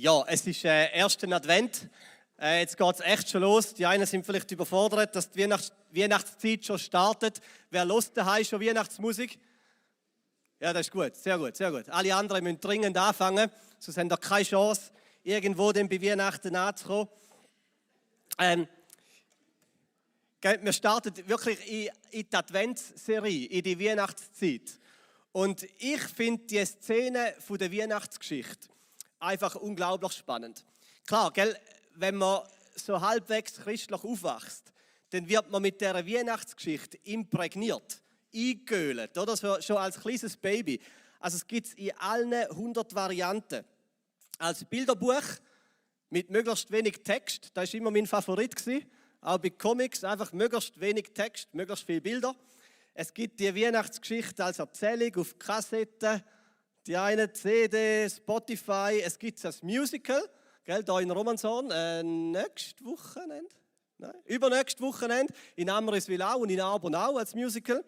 Ja, es ist äh, erster Advent. Äh, jetzt geht es echt schon los. Die einen sind vielleicht überfordert, dass die Weihnachts Weihnachtszeit schon startet. Wer lust daheim schon Weihnachtsmusik? Ja, das ist gut, sehr gut, sehr gut. Alle anderen müssen dringend anfangen, sonst haben ihr keine Chance, irgendwo dann bei Weihnachten anzukommen. Ähm, wir starten wirklich in, in die Adventsserie, in die Weihnachtszeit. Und ich finde die Szene von der Weihnachtsgeschichte einfach unglaublich spannend. Klar, gell, wenn man so halbwegs christlich aufwächst, dann wird man mit der Weihnachtsgeschichte imprägniert, eingeölt, oder so, schon als kleines Baby. Also es gibt es in allen 100 Varianten. Als Bilderbuch mit möglichst wenig Text, das ist immer mein Favorit gewesen. Auch bei Comics einfach möglichst wenig Text, möglichst viele Bilder. Es gibt die Weihnachtsgeschichte als Erzählung auf Kassetten die eine CD, Spotify, es gibt das Musical, gell, da in Romanson, äh, nächstes Wochenende, nein, übernächstes Wochenende, in Amriswil auch und in Arbonau als Musical.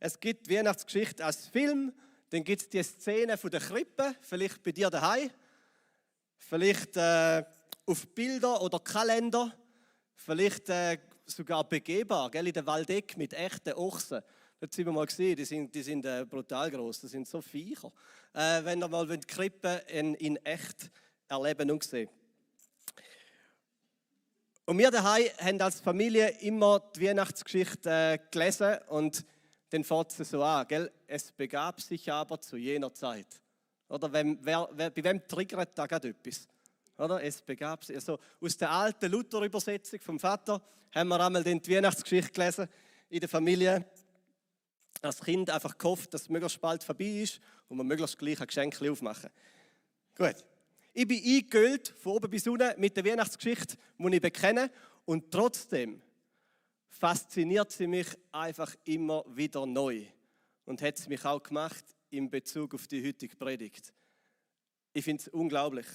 Es gibt Weihnachtsgeschichte als Film, dann gibt es die Szene von der Krippe, vielleicht bei dir daheim, vielleicht äh, auf Bilder oder Kalender, vielleicht äh, sogar begehbar, gell, in der Waldeck mit echten Ochsen. Dort sind wir mal gesehen, die sind, die sind äh, brutal groß, das sind so Viecher. Äh, wenn ihr mal die Krippe in, in echt erleben und sehen. Und wir daheim haben als Familie immer die Weihnachtsgeschichte äh, gelesen und dann fängt es so an, gell? Es begab sich aber zu jener Zeit. Oder wem, wer, wer, bei wem triggert da gerade etwas? Oder? Es begab sich. Also aus der alten Luther-Übersetzung vom Vater haben wir einmal die Weihnachtsgeschichte gelesen in der Familie als Kind einfach gehofft, dass es möglichst bald vorbei ist und man möglichst gleich ein Geschenk aufmachen Gut. Ich bin eingehüllt, von oben bis unten, mit der Weihnachtsgeschichte, die ich bekenne. Und trotzdem fasziniert sie mich einfach immer wieder neu. Und hat es mich auch gemacht in Bezug auf die heutige Predigt. Ich finde es unglaublich.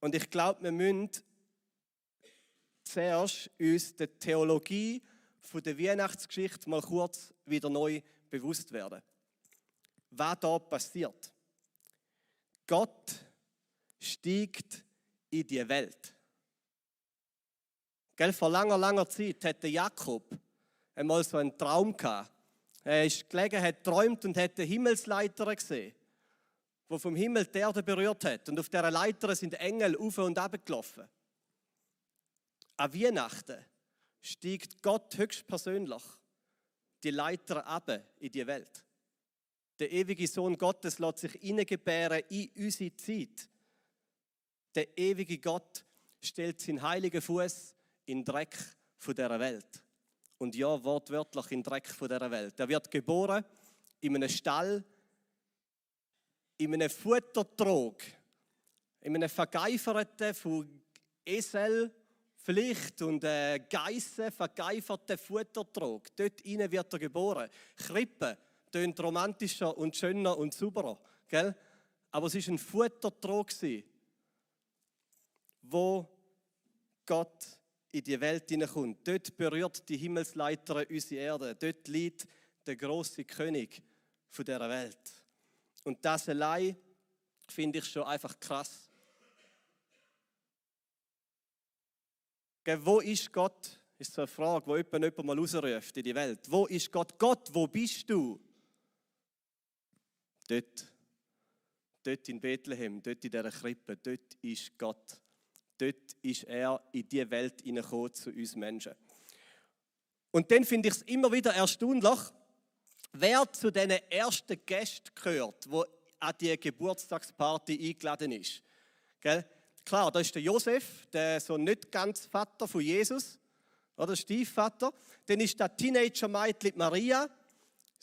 Und ich glaube, wir müssen zuerst uns der Theologie von der Weihnachtsgeschichte mal kurz wieder neu bewusst werden. Was da passiert. Gott steigt in die Welt. Gell, vor langer, langer Zeit hatte Jakob einmal so einen Traum gehabt. Er ist gelegen, hat träumt und hat eine Himmelsleiter gesehen, wo vom Himmel die Erde berührt hat. Und auf dieser Leiter sind Engel auf und ab gelaufen. An Weihnachten steigt Gott höchstpersönlich die Leiter ab in die Welt. Der ewige Sohn Gottes lässt sich hineingebären in unsere Zeit. Der ewige Gott stellt seinen heiligen Fuß in den Dreck von dieser Welt. Und ja, wortwörtlich in den Dreck von dieser Welt. Er wird geboren in einem Stall, in einem Futtertrog, in einem vergeiferten von Esel Pflicht und äh, Geissen, vergeiferte Futtertrog. Dort innen wird er geboren. Krippe tönt romantischer und schöner und sauberer. Gell? Aber es war ein Futtertrog, wo Gott in die Welt hineinkommt. Dort berührt die Himmelsleiter unsere Erde. Dort liegt der große König dieser Welt. Und das allein finde ich schon einfach krass. Wo ist Gott? Ist so eine Frage, wo jemand, mal rausruft in die Welt. Wo ist Gott? Gott, wo bist du? Dort. Dort in Bethlehem, dort in dieser Krippe, dort ist Gott. Dort ist er in die Welt hineingekommen zu uns Menschen. Und dann finde ich es immer wieder erstaunlich, wer zu den ersten Gästen gehört, wo an die Geburtstagsparty eingeladen ist. Gell? Klar, da ist der Josef, der so nicht ganz Vater von Jesus, oder Stiefvater. Dann ist der Teenager-Mädchen Maria,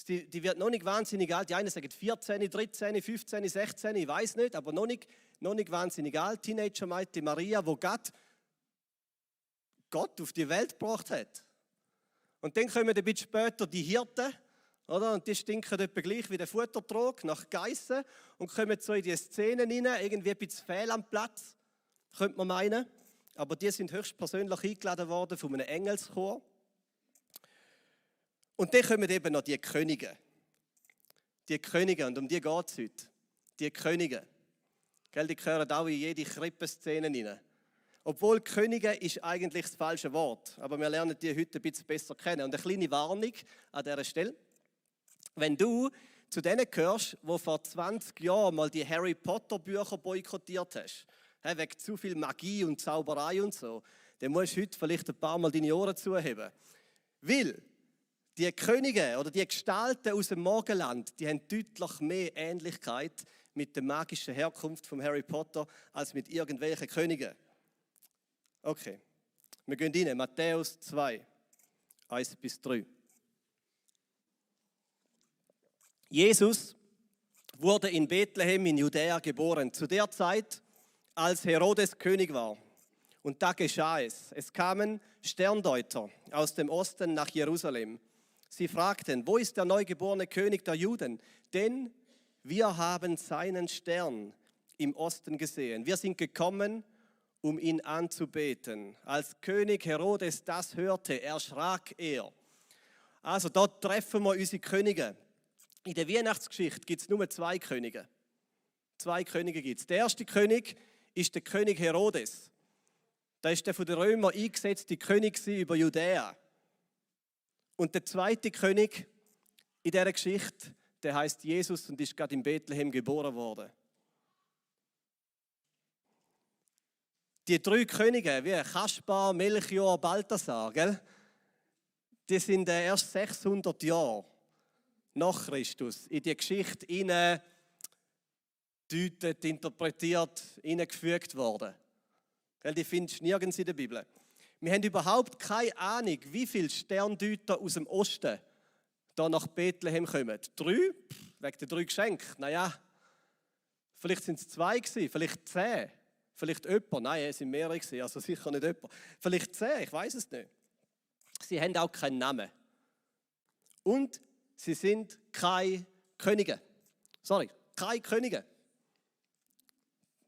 die, die, wird noch nicht wahnsinnig alt. Die einen sagen 14, 13, 15, 16, ich weiß nicht, aber noch nicht, noch nicht wahnsinnig alt. Teenager-Mädchen Maria, wo Gott, Gott auf die Welt gebracht hat. Und dann kommen ein bisschen später die Hirten, oder? Und die stinken etwa gleich wie der Futtertrog nach Geissen und kommen so in die Szenen rein, irgendwie ein bisschen fehl am Platz könnte man meinen. Aber die sind höchstpersönlich eingeladen worden von einem Engelschor. Und dann kommen eben noch die Könige. Die Könige, und um die geht es heute. Die Könige. Gell, die gehören auch in jede Krippenszene rein. Obwohl Könige ist eigentlich das falsche Wort, aber wir lernen die heute ein bisschen besser kennen. Und eine kleine Warnung an dieser Stelle. Wenn du zu denen gehörst, wo vor 20 Jahren mal die Harry Potter Bücher boykottiert hast, wegen zu viel Magie und Zauberei und so, dann musst du heute vielleicht ein paar Mal deine Ohren zuheben. Weil die Könige oder die Gestalten aus dem Morgenland, die haben deutlich mehr Ähnlichkeit mit der magischen Herkunft von Harry Potter als mit irgendwelchen Königen. Okay, wir gehen rein. Matthäus 2, 1 bis 3. Jesus wurde in Bethlehem in Judäa geboren, zu der Zeit, als Herodes König war. Und da geschah es. Es kamen Sterndeuter aus dem Osten nach Jerusalem. Sie fragten, wo ist der neugeborene König der Juden? Denn wir haben seinen Stern im Osten gesehen. Wir sind gekommen, um ihn anzubeten. Als König Herodes das hörte, erschrak er. Also dort treffen wir unsere Könige. In der Weihnachtsgeschichte gibt es nur zwei Könige. Zwei Könige gibt es. Der erste König ist der König Herodes. Da ist der von den Römern eingesetzte König über Judäa. Und der zweite König in dieser Geschichte, der heißt Jesus und ist gerade in Bethlehem geboren worden. Die drei Könige, wie Kaspar, Melchior, Balthasar, gell? die sind erst 600 Jahre nach Christus in die Geschichte hinein interpretiert, hineingefügt worden. Die findest du nirgends in der Bibel. Wir haben überhaupt keine Ahnung, wie viele Sterndeuter aus dem Osten da nach Bethlehem kommen. Drei? Wegen der drei Geschenke? Naja, vielleicht sind es zwei gewesen, vielleicht zehn. Vielleicht jemand. Nein, es sind mehrere gewesen, also sicher nicht jemand. Vielleicht zehn, ich weiß es nicht. Sie haben auch keinen Namen. Und sie sind keine Könige. Sorry, keine Könige.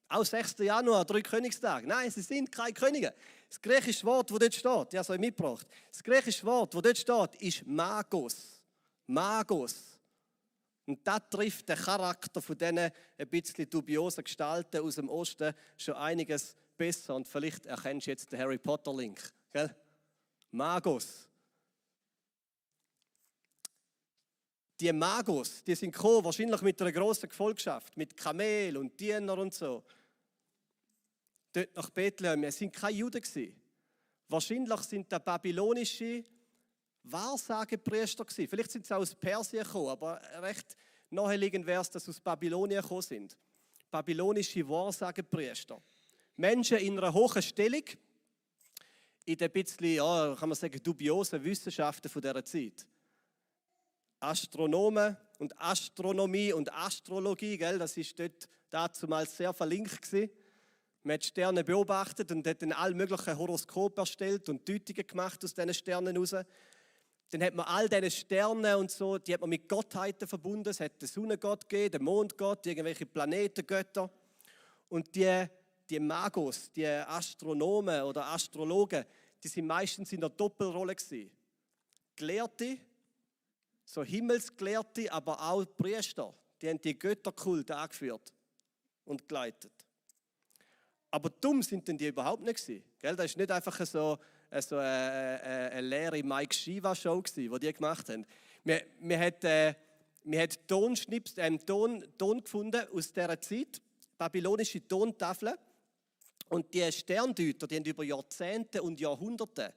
Auch 6. Januar, drei Königstag. Nein, sie sind keine Könige. Das griechische Wort, das dort steht, ja, so mitgebracht. Das griechische Wort, das dort steht, ist Magos. Magos. Und das trifft den Charakter von diesen ein bisschen dubiosen Gestalten aus dem Osten schon einiges besser. Und vielleicht erkennst du jetzt den Harry Potter-Link. Magos. Die Magos, die sind gekommen, wahrscheinlich mit einer großen Gefolgschaft, mit Kamel und Diener und so dort nach Bethlehem. Es sind keine Juden. Wahrscheinlich sind das babylonische Wahrsagepriester. Vielleicht sind sie aus Persien gekommen, aber recht naheliegend wäre es, dass sie aus Babylonien gekommen sind. Babylonische Wahrsagepriester. Menschen in einer hohen Stellung, in den bisschen, ja, kann man sagen, dubiosen Wissenschaften von dieser Zeit. Astronomen und Astronomie und Astrologie, gell, das ist dort dazu mal sehr verlinkt gewesen. Man hat Sterne beobachtet und hat dann alle möglichen Horoskope erstellt und Deutungen gemacht aus diesen Sternen heraus. Dann hat man all diese Sterne und so, die hat man mit Gottheiten verbunden. Es hat den Sonnengott gegeben, den Mondgott, irgendwelche Planetengötter. Und die, die Magos, die Astronomen oder Astrologen, die sind meistens in der Doppelrolle gewesen. Gelehrte, so Himmelsgelehrte, aber auch Priester. Die haben die Götterkulte angeführt und geleitet. Aber dumm sind denn die überhaupt nicht gewesen. Das ist nicht einfach so, äh, so eine, eine, eine leere Mike Shiva Show gewesen, die die gemacht haben. Wir, wir hat, äh, wir Tonschnips, äh, Ton, Ton gefunden aus dieser Zeit, babylonische Tontafeln. Und die Sterndeuter, die haben über Jahrzehnte und Jahrhunderte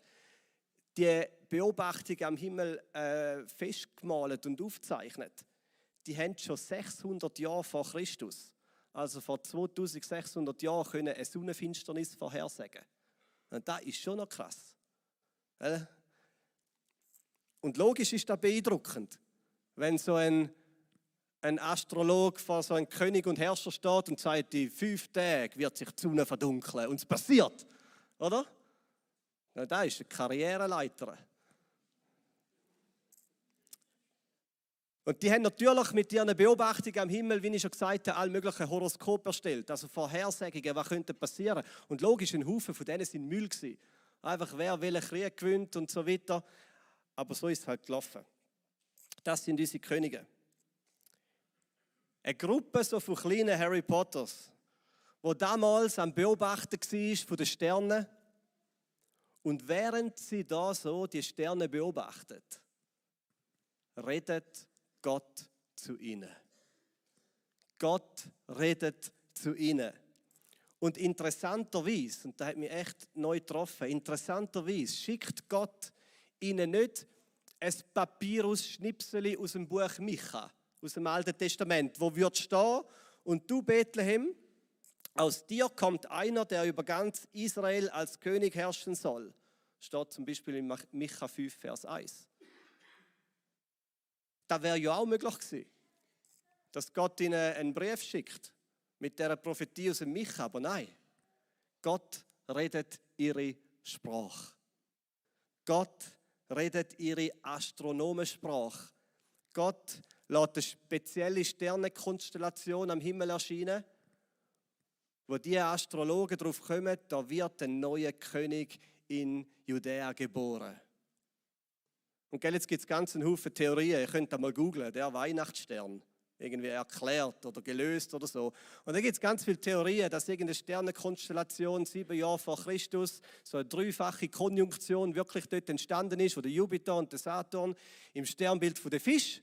die Beobachtung am Himmel äh, festgemalt und aufgezeichnet. Die haben schon 600 Jahre vor Christus also vor 2600 Jahren, können eine Sonnenfinsternis vorhersagen. Und das ist schon noch krass. Und logisch ist das beeindruckend, wenn so ein, ein Astrolog vor so einem König und Herrscher steht und sagt, in fünf Tagen wird sich die Sonne verdunkeln. Und es passiert, oder? Ja, das ist eine Karriereleiter. Und die haben natürlich mit ihren Beobachtungen am Himmel, wie ich schon gesagt habe, alle möglichen Horoskope erstellt. Also Vorhersagungen, was könnte passieren. Und logisch, ein Haufen von denen sind Müll gewesen. Einfach wer welchen Krieg gewinnt und so weiter. Aber so ist es halt gelaufen. Das sind unsere Könige. Eine Gruppe so von kleinen Harry Potters. wo damals am Beobachten war von den Sternen. Und während sie da so die Sterne beobachtet, redet Gott zu ihnen. Gott redet zu ihnen. Und interessanterweise, und da hat mich echt neu getroffen, interessanterweise schickt Gott ihnen nicht ein Papyrus-Schnipsel aus dem Buch Micha, aus dem Alten Testament, wo wird stehen, und du Bethlehem, aus dir kommt einer, der über ganz Israel als König herrschen soll. Steht zum Beispiel in Micha 5, Vers 1. Da wäre ja auch möglich gewesen, dass Gott ihnen einen Brief schickt mit der Prophetie aus dem Micha, aber nein, Gott redet ihre Sprache. Gott redet ihre Astronomensprache. Gott lässt eine spezielle Sternenkonstellation am Himmel erscheinen wo die Astrologen darauf kommen, da wird ein neuer König in Judäa geboren. Und jetzt gibt es ganz einen Haufen Theorien. Ihr könnt da mal googlen, der Weihnachtsstern. Irgendwie erklärt oder gelöst oder so. Und da gibt es ganz viele Theorien, dass irgendeine Sternenkonstellation sieben Jahre vor Christus, so eine dreifache Konjunktion wirklich dort entstanden ist, wo der Jupiter und der Saturn im Sternbild von der Fisch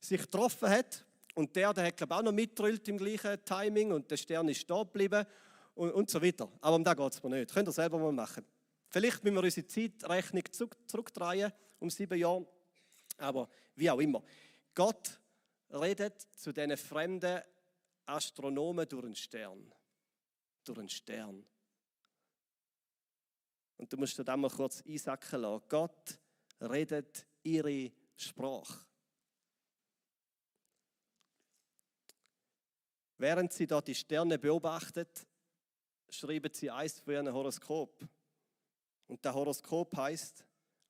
sich getroffen hat und der, der hat glaube auch noch mitdrüllt im gleichen Timing und der Stern ist stehen geblieben und, und so weiter. Aber um das geht es mir nicht. Könnt ihr selber mal machen. Vielleicht müssen wir unsere Zeitrechnung zurückdrehen um sieben Jahre. Aber wie auch immer. Gott redet zu diesen fremden Astronomen durch einen Stern. Durch einen Stern. Und du musst dir das mal kurz einsacken lassen. Gott redet ihre Sprache. Während sie dort die Sterne beobachtet, schreiben sie eins für ihren Horoskop. Und der Horoskop heißt,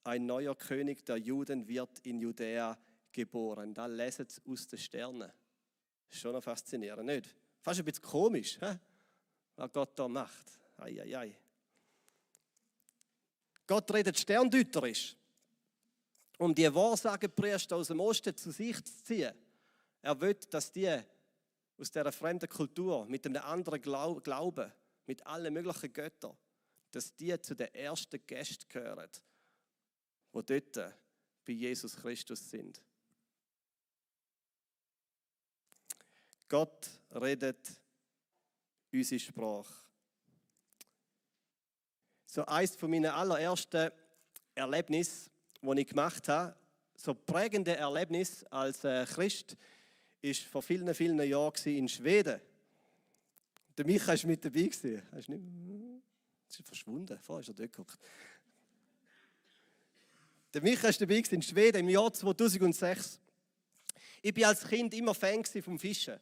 ein neuer König der Juden wird in Judäa geboren. Da lesen sie aus den Sternen. Schon noch faszinierend, nicht? Fast ein bisschen komisch, he? was Gott da macht. Ei, ei, ei. Gott redet sterndeuterisch, um die Wahrsagepriester aus dem Osten zu sich zu ziehen. Er will, dass die aus dieser fremden Kultur, mit einem anderen Glauben, mit allen möglichen Göttern, dass die zu den ersten Gästen gehören, die dort bei Jesus Christus sind. Gott redet unsere Sprache. So eines von meinen allerersten Erlebnissen, die ich gemacht habe, so prägende Erlebnis als äh, Christ, ist vor vielen, vielen Jahren in Schweden. Der Micha war mit dabei. Er ist nicht, ist verschwunden. Vorher ist er dort geguckt. Der Micha war dabei in Schweden im Jahr 2006. Ich war als Kind immer Fan vom Fischen.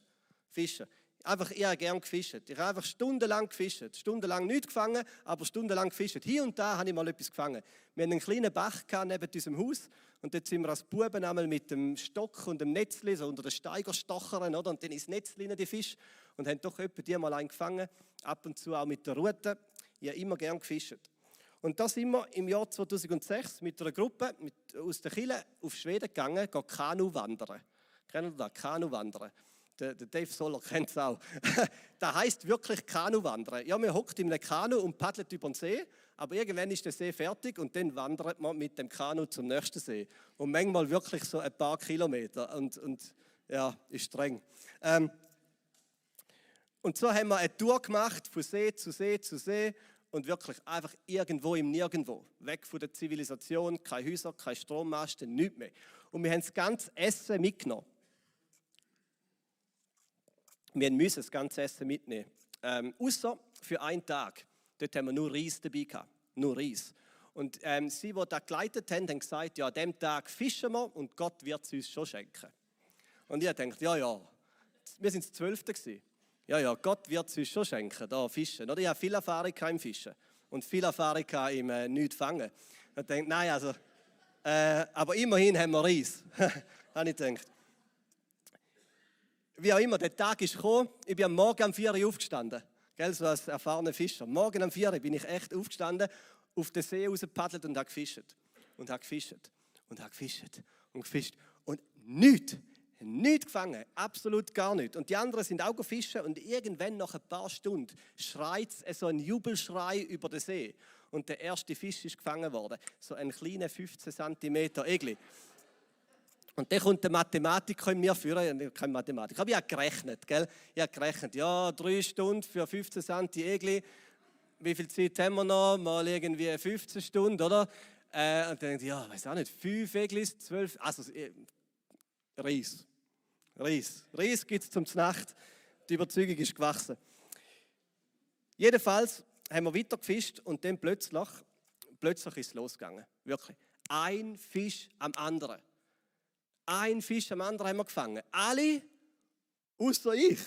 Fischen einfach eher gern gefischt. Ich habe einfach stundenlang gefischt. Stundenlang nicht gefangen, aber stundenlang gefischt. Hier und da habe ich mal etwas gefangen. Wir hatten einen kleinen Bach neben unserem Haus und dort sind wir als Buben einmal mit dem Stock und dem Netzli so unter den Steiger stochern, oder? Und dann ins Netzli die Fisch und haben doch etwa die mal einen gefangen. Ab und zu auch mit der Rute. Ich habe immer gern gefischt. Und da sind wir im Jahr 2006 mit einer Gruppe mit, aus der Kille auf Schweden gegangen, Kanu wandern. Kennen Sie das? Kanu wandern. Der, der Dave Soller kennt es auch. das heißt wirklich Kanuwandern. Ja, man hockt in einem Kanu und paddelt über den See, aber irgendwann ist der See fertig und dann wandert man mit dem Kanu zum nächsten See. Und manchmal wirklich so ein paar Kilometer. Und, und ja, ist streng. Ähm, und so haben wir eine Tour gemacht, von See zu See zu See und wirklich einfach irgendwo im Nirgendwo. Weg von der Zivilisation, keine Häuser, keine Strommasten, nichts mehr. Und wir haben das ganze Essen mitgenommen wir müssen das ganze Essen mitnehmen. Ähm, außer für einen Tag. Dort haben wir nur Reis dabei gehabt. Nur Reis. Und ähm, sie, die das geleitet haben, haben gesagt, ja, an dem Tag fischen wir und Gott wird es uns schon schenken. Und ich dachte, ja, ja, wir sind das Zwölfte gewesen. Ja, ja, Gott wird es uns schon schenken, da fischen. Oder ich habe viel Erfahrung im Fischen und viel Erfahrung im äh, Nichts fangen. Und dachte, nein, also, äh, aber immerhin haben wir Reis. habe ich gedacht wie auch immer, der Tag ist gekommen. Ich bin am Morgen um 4 Uhr aufgestanden. Gell, so als erfahrener Fischer. Morgen um 4 Uhr bin ich echt aufgestanden, auf den See rausgepaddelt und habe gefischt. Und habe gefischt. Und habe gefischt. Und gefischt. Und nichts Nicht gefangen, absolut gar nicht. Und die anderen sind auch fischen und irgendwann nach ein paar Stunden schreit es so ein Jubelschrei über den See. Und der erste Fisch ist gefangen worden. So ein kleiner 15 cm Egli. Und dann kommt der Mathematiker in mir führen, kein Mathematiker, aber ich habe gerechnet, gell? Ich habe gerechnet, ja, drei Stunden für 15 cm Egli. Wie viel Zeit haben wir noch? Mal irgendwie 15 Stunden, oder? Äh, und dann denke ich, ja, weiß auch nicht, fünf Eglis, zwölf, also Reis. Reis. Reis gibt es zum Nacht. Die Überzeugung ist gewachsen. Jedenfalls haben wir weiter gefischt und dann plötzlich, plötzlich ist es losgegangen. Wirklich. Ein Fisch am anderen. Ein Fisch am anderen haben wir gefangen. Alle, außer ich.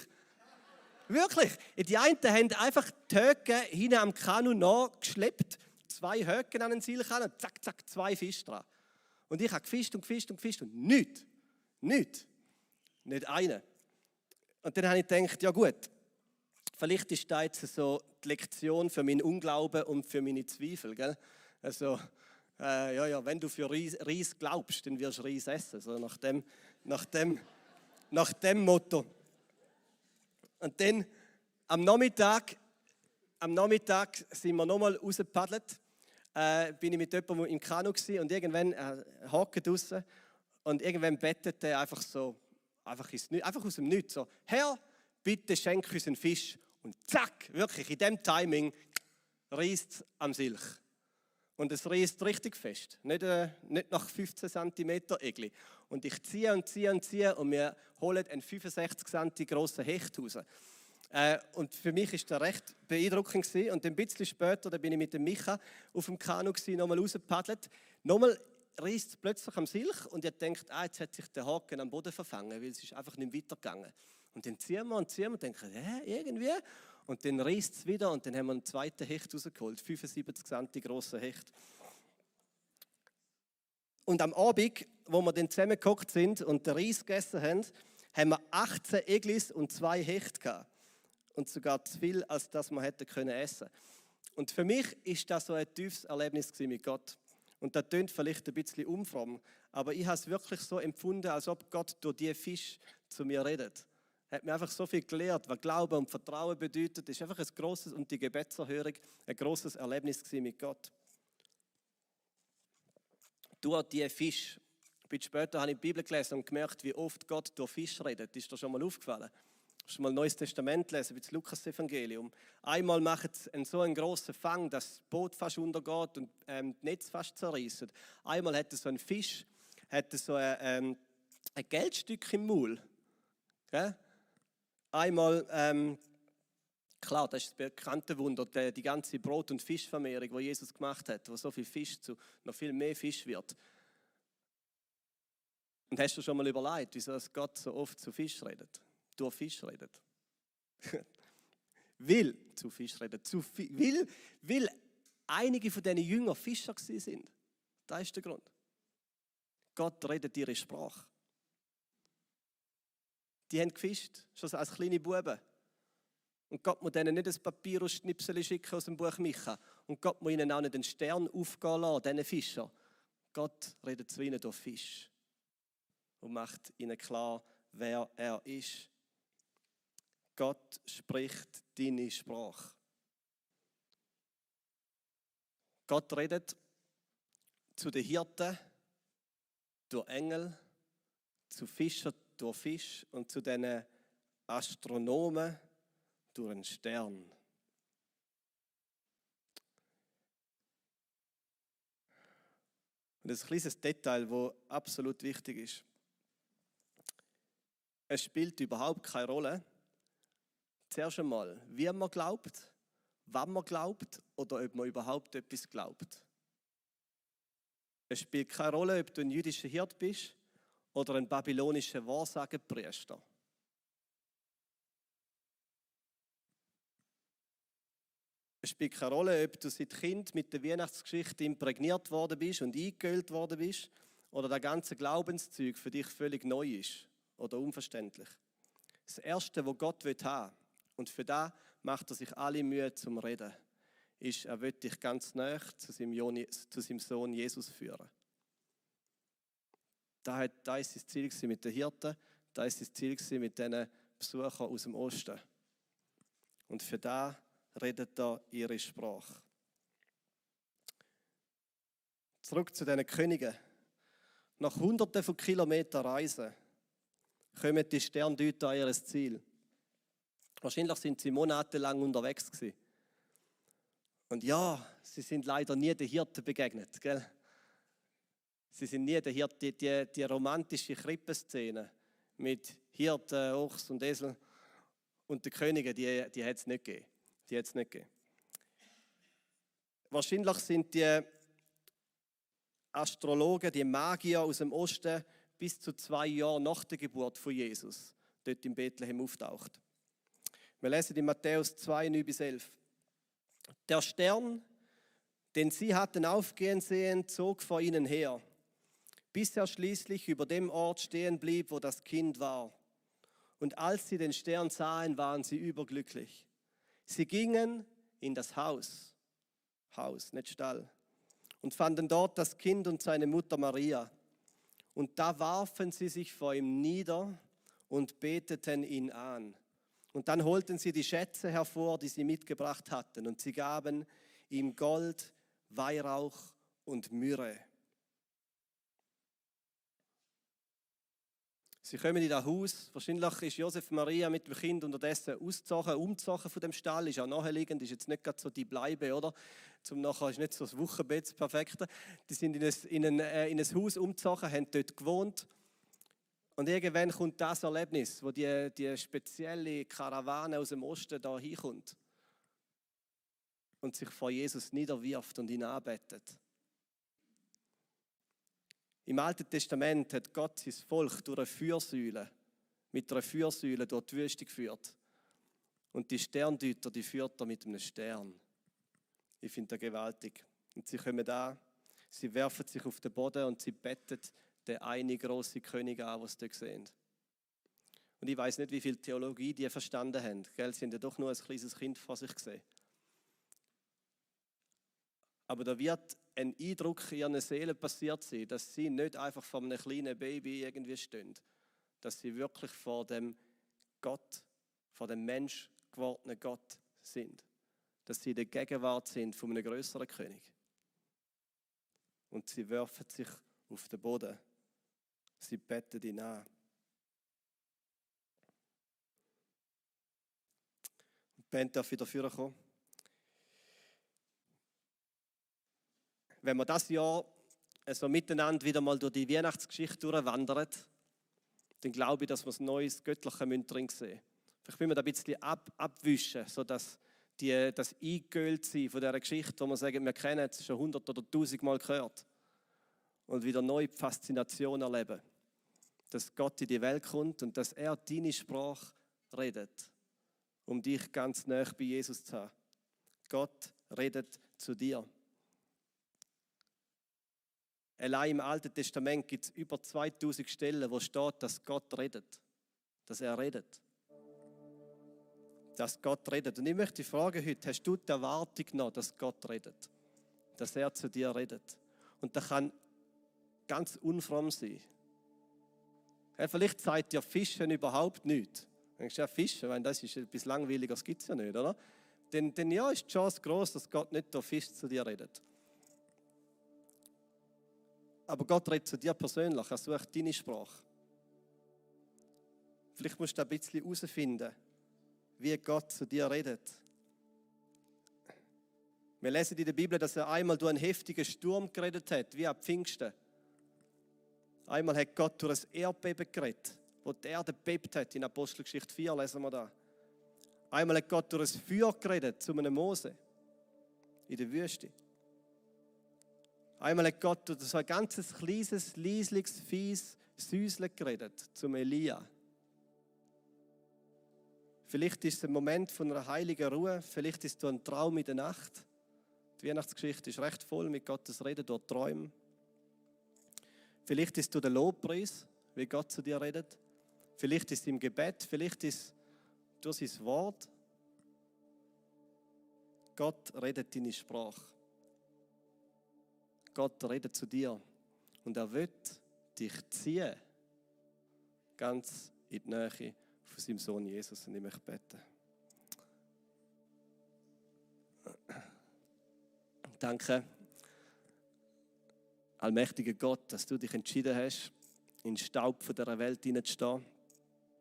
Wirklich. Die einen haben einfach die Höcke hinten am Kanu nachgeschleppt, zwei Höcken an den Seilkahn und zack, zack, zwei Fische dran. Und ich habe gefischt und gefischt und gefischt und nichts. Nicht. Nicht eine. Und dann habe ich gedacht, ja gut, vielleicht ist das jetzt so die Lektion für meinen Unglauben und für meine Zweifel. Gell? Also, äh, ja, ja, wenn du für Reis, Reis, glaubst, dann wirst du Reis essen. So nach dem, nach dem, nach dem Motto. Und dann am Nachmittag, am Nachmittag sind wir nochmal rausgepaddelt. Äh, bin ich mit jemandem im Kanu und irgendwann äh, hockt draußen und irgendwann bettet er einfach so, einfach, ins, einfach aus dem Nichts, so, Herr, bitte schenk uns einen Fisch. Und zack, wirklich in dem Timing reißt am Silch. Und es reißt richtig fest, nicht, äh, nicht nach 15 cm Egli. Und ich ziehe und ziehe und ziehe und wir holen einen 65 cm grossen Hecht raus. Äh, und für mich ist das recht beeindruckend gewesen. Und ein bisschen später, da bin ich mit dem Micha auf dem Kanu nochmal rausgepaddelt. Nochmal reißt plötzlich am Silch und ihr denkt, ah, jetzt hat sich der Haken am Boden verfangen, weil es ist einfach nicht weitergegangen. Und dann ziehen wir und ziehen wir und denken, hä, irgendwie? Und dann reißt es wieder und dann haben wir einen zweiten Hecht rausgeholt, 75 cm großer Hecht. Und am Abend, wo wir dann zusammengehockt sind und den Reis gegessen haben, haben wir 18 Eglis und zwei Hecht gehabt. Und sogar zu viel, als dass wir hätten können essen. Und für mich ist das so ein tiefes Erlebnis mit Gott. Und das klingt vielleicht ein bisschen umfromm, aber ich habe es wirklich so empfunden, als ob Gott durch die Fisch zu mir redet. Er hat mir einfach so viel gelehrt, was Glaube und Vertrauen bedeutet. Es ist einfach ein großes und die Gebetserhörung ein großes Erlebnis mit Gott. Durch die Fisch. Ein bisschen später habe ich die Bibel gelesen und gemerkt, wie oft Gott durch Fisch redet. Ist dir schon mal aufgefallen? Hast mal Neues Testament lesen, wie das Lukas-Evangelium. Einmal macht es einen so einen großen Fang, dass das Boot fast untergeht und ähm, das Netz fast zerreißt. Einmal hat es so ein Fisch, hat so ein, ähm, ein Geldstück im Maul. Gell? Einmal, ähm, klar, das ist das bekannte Wunder, die ganze Brot- und Fischvermehrung, die Jesus gemacht hat, wo so viel Fisch zu noch viel mehr Fisch wird. Und hast du schon mal überlegt, wieso Gott so oft zu Fisch redet? Durch Fisch redet. will zu Fisch reden. Zu will, will einige von diesen Jüngern Fischer sind. Das ist der Grund. Gott redet ihre Sprache. Die haben gefischt, schon als kleine Buben. Und Gott muss ihnen nicht ein Papier aus Schnipsel schicken aus dem Buch Micha. Und Gott muss ihnen auch nicht den Stern aufgehen lassen, diesen Fischer. Gott redet zu ihnen durch Fisch und macht ihnen klar, wer er ist. Gott spricht deine Sprache. Gott redet zu den Hirten durch Engel, zu Fischern durch Fisch und zu den Astronomen durch einen Stern. Und ein kleines Detail, das absolut wichtig ist. Es spielt überhaupt keine Rolle, zuerst einmal, wie man glaubt, wann man glaubt oder ob man überhaupt etwas glaubt. Es spielt keine Rolle, ob du ein jüdischer Hirt bist oder ein babylonischer Wahrsagenpriester. Es spielt keine Rolle, ob du seit Kind mit der Weihnachtsgeschichte imprägniert worden bist und eingeölt worden bist oder der ganze Glaubenszeug für dich völlig neu ist oder unverständlich. Das Erste, was Gott haben will, und für da macht er sich alle Mühe zum Reden. Ist, er will dich ganz nah zu seinem, Sohn Jesus führen. Da, hat, da ist das Ziel mit den Hirten, Da ist das Ziel mit diesen Besuchern aus dem Osten. Und für da redet er ihre Sprache. Zurück zu diesen Königen. Nach hunderten von Kilometern Reise kommen die Sterndeuter an ihr Ziel. Wahrscheinlich sind sie monatelang unterwegs gewesen. Und ja, sie sind leider nie den Hirten begegnet. Gell? Sie sind nie der Hirten, die, die, die romantische Krippenszene mit Hirten, Ochs und Esel und den Königen, die, die hat es nicht gegeben. Die hat's nicht gegeben. Wahrscheinlich sind die Astrologen, die Magier aus dem Osten bis zu zwei Jahre nach der Geburt von Jesus dort in Bethlehem auftaucht. Wir lesen in Matthäus 2, 9 bis 11. Der Stern, den sie hatten aufgehen sehen, zog vor ihnen her, bis er schließlich über dem Ort stehen blieb, wo das Kind war. Und als sie den Stern sahen, waren sie überglücklich. Sie gingen in das Haus, Haus, nicht Stall, und fanden dort das Kind und seine Mutter Maria. Und da warfen sie sich vor ihm nieder und beteten ihn an. Und dann holten sie die Schätze hervor, die sie mitgebracht hatten, und sie gaben ihm Gold, Weihrauch und Myrrhe. Sie kommen in das Haus. Wahrscheinlich ist Josef Maria mit dem Kind unterdessen ausgezogen, umgezogen von dem Stall. Ist auch nachliegend, ist jetzt nicht gerade so die Bleibe, oder? Zum nachher ist nicht so das Wochenbett das perfekte. Die sind in ein, in ein, äh, in ein Haus umgezogen, haben dort gewohnt. Und irgendwann kommt das Erlebnis, wo die, die spezielle Karawane aus dem Osten da hinkommt und sich vor Jesus niederwirft und ihn anbetet. Im Alten Testament hat Gott sein Volk durch eine Fürsäule, mit einer Fürsäule durch die Wüste geführt. Und die Sterndeuter, die führt er mit einem Stern. Ich finde das gewaltig. Und sie kommen da, sie werfen sich auf den Boden und sie betten den einen großen König an, was dort sehen. Und ich weiß nicht, wie viel Theologie die verstanden haben. Gell? Sie haben ja doch nur ein kleines Kind vor sich gesehen. Aber da wird ein Eindruck in ihren Seelen passiert sein, dass sie nicht einfach vor einem kleinen Baby irgendwie stehen, dass sie wirklich vor dem Gott, vor dem Mensch gewordenen Gott sind, dass sie in der Gegenwart sind von einem größeren König. Und sie werfen sich auf den Boden. Sie betten ihn an. Die Band darf wieder vorkommen. wenn wir das Jahr so miteinander wieder mal durch die Weihnachtsgeschichte durchwandern, dann glaube ich, dass wir ein neues göttliche drin sehen. Vielleicht müssen wir da ein bisschen ab, abwischen, sodass die, das eingeölt sein von dieser Geschichte, wo wir sagen, wir kennen es schon hundert oder tausend Mal gehört und wieder neue Faszination erleben. Dass Gott in die Welt kommt und dass er deine Sprache redet, um dich ganz nah bei Jesus zu haben. Gott redet zu dir. Allein im Alten Testament gibt es über 2000 Stellen, wo steht, dass Gott redet. Dass er redet. Dass Gott redet. Und ich möchte fragen heute, hast du die Erwartung noch, dass Gott redet? Dass er zu dir redet? Und das kann ganz unfromm sein. Ja, vielleicht sagt dir Fischen überhaupt nichts. Du denkst, ja, Fischen, weil das ist etwas Langweiliges, gibt es ja nicht, oder? Denn, denn ja, ist die Chance groß, dass Gott nicht durch Fisch zu dir redet. Aber Gott redet zu dir persönlich, er sucht deine Sprache. Vielleicht musst du ein bisschen herausfinden, wie Gott zu dir redet. Wir lesen in der Bibel, dass er einmal durch einen heftigen Sturm geredet hat, wie ab Pfingsten. Einmal hat Gott durch ein Erdbeben geredet, wo die Erde bebt hat. In Apostelgeschichte 4 lesen wir da. Einmal hat Gott durch ein Feuer geredet zu einem Mose in der Wüste. Einmal hat Gott so ein ganzes kleines, leisliches, fies Süßle geredet zum Elia. Vielleicht ist es ein Moment von einer heiligen Ruhe, vielleicht ist es ein Traum in der Nacht. Die Weihnachtsgeschichte ist recht voll mit Gottes Reden durch Träume. Vielleicht ist es der Lobpreis, wie Gott zu dir redet. Vielleicht ist es im Gebet, vielleicht ist es durch sein Wort. Gott redet deine Sprache. Gott redet zu dir und er wird dich ziehen, ganz in die Nähe von seinem Sohn Jesus. Und ich möchte beten. Danke, allmächtiger Gott, dass du dich entschieden hast, in den Staub von dieser Welt hineinzustehen,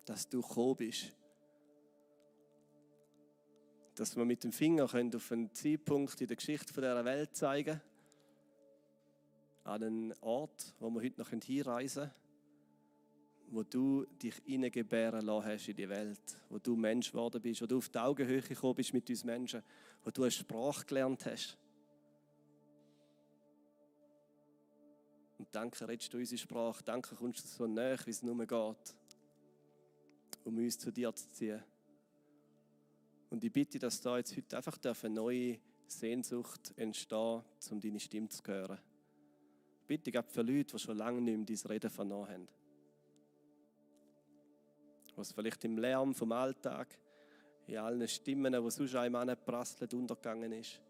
dass du gekommen bist. Dass wir mit dem Finger auf einen Zeitpunkt in der Geschichte dieser Welt zeigen können, an einen Ort, wo wir heute noch hinreisen können, wo du dich hineingebären lassen hast in die Welt, wo du Mensch geworden bist, wo du auf die Augenhöhe gekommen bist mit uns Menschen, wo du eine Sprache gelernt hast. Danke, redest du unsere Sprache. Danke, kommst du so näher, wie es nur geht, um uns zu dir zu ziehen. Und ich bitte, dass da jetzt heute einfach eine neue Sehnsucht entstehen, um deine Stimme zu hören. Bitte, gab für Leute, die schon lange nicht mehr dein Reden vernommen haben. Was vielleicht im Lärm vom Alltag, in allen Stimmen, die sonst einem anprasseln, untergegangen ist.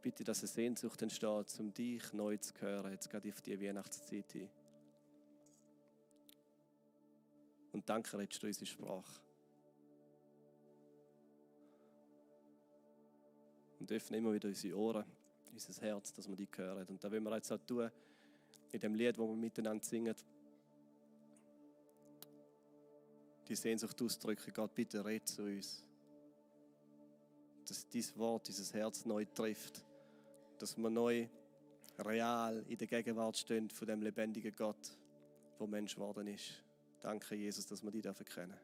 Bitte, dass eine Sehnsucht entsteht, um dich neu zu hören, jetzt gerade auf die Weihnachtszeit hin. Und danke, redest du unsere Sprache. Und öffne immer wieder unsere Ohren unser Herz, dass wir die hören. Und da wollen wir jetzt auch tun, in dem Lied, wo wir miteinander singen, die Sehnsucht ausdrücken. Gott, bitte red zu uns. Dass dieses Wort, dieses Herz neu trifft. Dass wir neu real in der Gegenwart stehen von dem lebendigen Gott, der Mensch geworden ist. Danke, Jesus, dass wir dürfen kennen.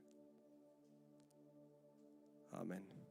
Amen.